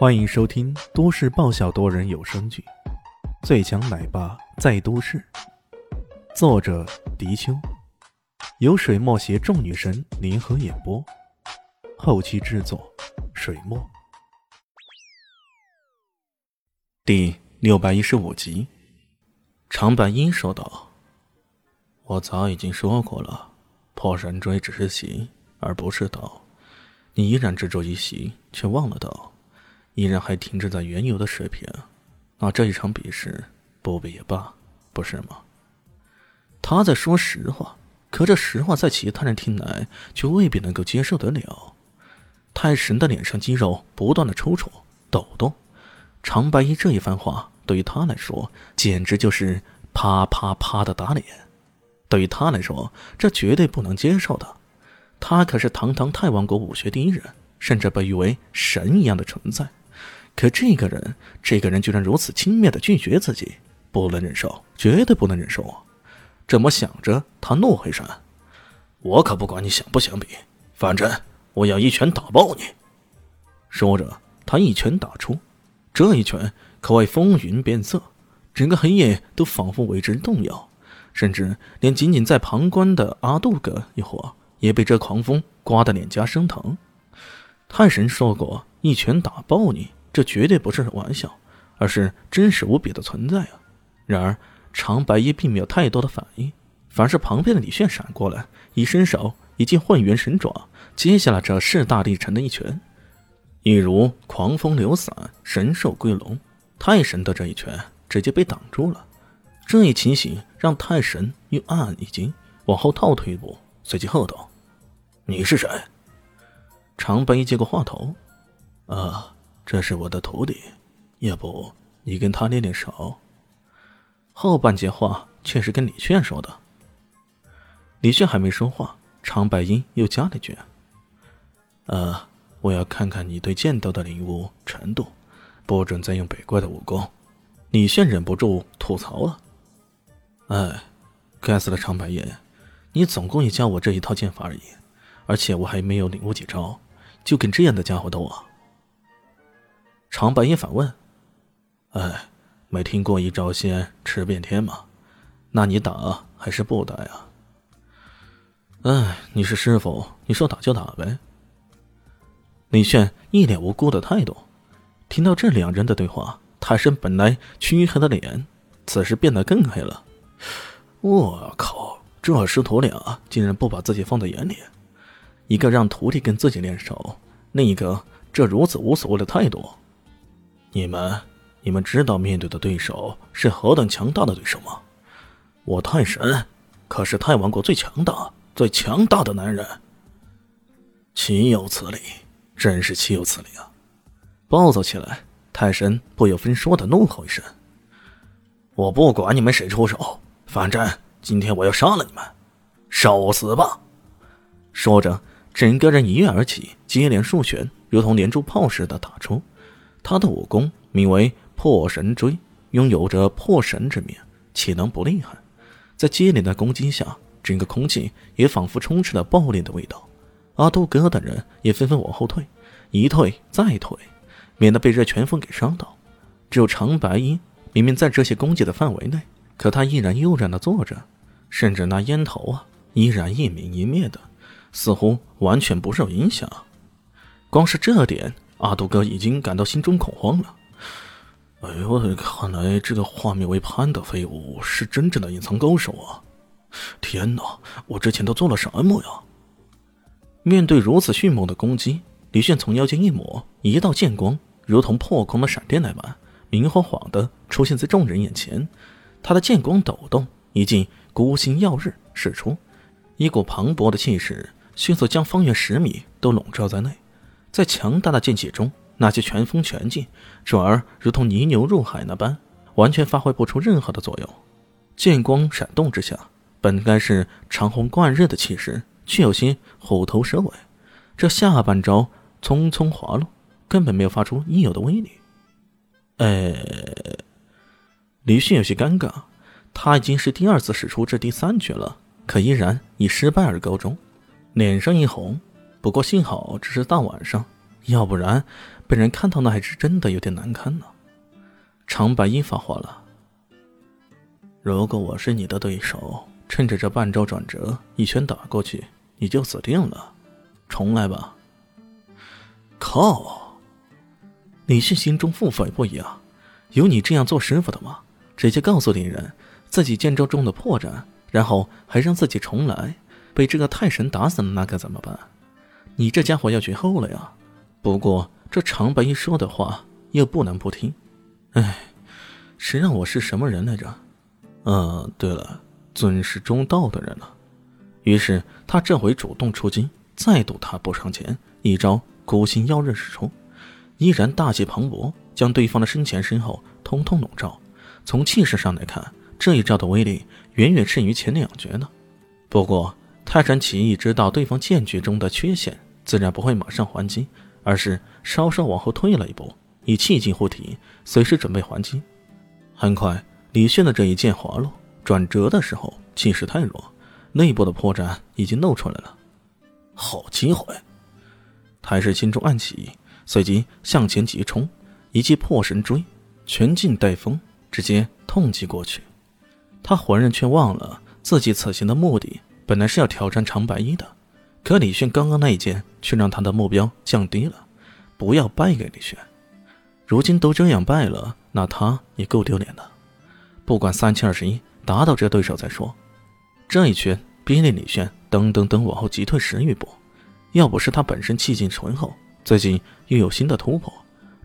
欢迎收听都市爆笑多人有声剧《最强奶爸在都市》，作者：迪秋，由水墨携众女神联合演播，后期制作：水墨。第六百一十五集，长白鹰说道：“我早已经说过了，破神锥只是形，而不是道。你依然执着于形，却忘了道。”依然还停滞在原有的水平，那这一场比试不比也罢，不是吗？他在说实话，可这实话在其他人听来却未必能够接受得了。太神的脸上肌肉不断的抽搐抖动，长白衣这一番话对于他来说简直就是啪啪啪的打脸，对于他来说这绝对不能接受的。他可是堂堂太王国武学第一人，甚至被誉为神一样的存在。可这个人，这个人居然如此轻蔑的拒绝自己，不能忍受，绝对不能忍受啊！这么想着，他怒回山：“我可不管你想不想比，反正我要一拳打爆你！”说着，他一拳打出，这一拳可谓风云变色，整个黑夜都仿佛为之动摇，甚至连仅仅在旁观的阿杜哥一伙也被这狂风刮得脸颊生疼。太神说过：“一拳打爆你。”这绝对不是玩笑，而是真实无比的存在啊！然而长白衣并没有太多的反应，反而是旁边的李炫闪过来，一伸手，一记混元神爪接下了这势大力沉的一拳，一如狂风流散，神兽归笼。太神的这一拳直接被挡住了，这一情形让太神又暗暗一惊，往后倒退一步，随即喝道：“你是谁？”长白衣接过话头：“啊。”这是我的徒弟，要不你跟他练练手？后半截话却是跟李炫说的。李炫还没说话，长白鹰又加了句：“呃，我要看看你对剑道的领悟程度，不准再用北怪的武功。”李炫忍不住吐槽了：“哎，该死的长白鹰，你总共也教我这一套剑法而已，而且我还没有领悟几招，就跟这样的家伙斗啊！”长白也反问：“哎，没听过一招鲜吃遍天吗？那你打还是不打呀？”“哎，你是师傅，你说打就打呗。”李炫一脸无辜的态度。听到这两人的对话，泰山本来黢黑的脸，此时变得更黑了。我靠，这师徒俩竟然不把自己放在眼里，一个让徒弟跟自己练手，另一个这如此无所谓的态度。你们，你们知道面对的对手是何等强大的对手吗？我太神可是太王国最强大、最强大的男人，岂有此理！真是岂有此理啊！暴躁起来，太神不由分说的怒吼一声：“我不管你们谁出手，反正今天我要杀了你们，受死吧！”说着，整个人一跃而起，接连数拳，如同连珠炮似的打出。他的武功名为破神锥，拥有着破神之名，岂能不厉害？在接连的攻击下，整个空气也仿佛充斥了爆裂的味道。阿杜哥等人也纷纷往后退，一退再退，免得被这拳风给伤到。只有长白衣明明在这些攻击的范围内，可他依然悠然地坐着，甚至那烟头啊，依然一明一灭的，似乎完全不受影响。光是这点。阿杜哥已经感到心中恐慌了。哎呦，看来这个化名为潘的废物是真正的隐藏高手啊！天哪，我之前都做了什么呀？面对如此迅猛的攻击，李炫从腰间一抹，一道剑光如同破空的闪电那般，明晃晃的出现在众人眼前。他的剑光抖动，一记孤星耀日使出，一股磅礴的气势迅速将方圆十米都笼罩在内。在强大的剑气中，那些拳风拳劲，转而如同泥牛入海那般，完全发挥不出任何的作用。剑光闪动之下，本该是长虹贯日的气势，却有些虎头蛇尾。这下半招匆匆滑落，根本没有发出应有的威力。呃，李迅有些尴尬，他已经是第二次使出这第三绝了，可依然以失败而告终，脸上一红。不过幸好这是大晚上，要不然被人看到那还是真的有点难堪呢。长白衣发话了：“如果我是你的对手，趁着这半招转折，一拳打过去，你就死定了。重来吧。”靠！李迅心中腹诽不已啊！有你这样做师傅的吗？直接告诉敌人自己剑招中的破绽，然后还让自己重来，被这个太神打死了，那该怎么办？你这家伙要绝后了呀！不过这长白一说的话又不能不听。哎，谁让我是什么人来着？呃，对了，尊师重道的人了。于是他这回主动出击，再度踏步上前，一招。孤心妖刃使出，依然大气磅礴，将对方的身前身后通通笼罩。从气势上来看，这一招的威力远远胜于前两绝呢。不过泰山奇异知道对方剑诀中的缺陷，自然不会马上还击，而是稍稍往后退了一步，以气劲护体，随时准备还击。很快，李炫的这一剑滑落，转折的时候气势太弱，内部的破绽已经露出来了。好机会！太师心中暗喜，随即向前急冲，一记破神锥，全劲带风，直接痛击过去。他浑然却忘了自己此行的目的，本来是要挑战长白衣的。可李炫刚刚那一剑，却让他的目标降低了，不要败给李炫。如今都这样败了，那他也够丢脸的。不管三七二十一，打倒这对手再说。这一拳逼令李炫噔噔噔往后急退十余步。要不是他本身气劲醇厚，最近又有新的突破，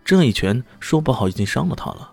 这一拳说不好已经伤了他了。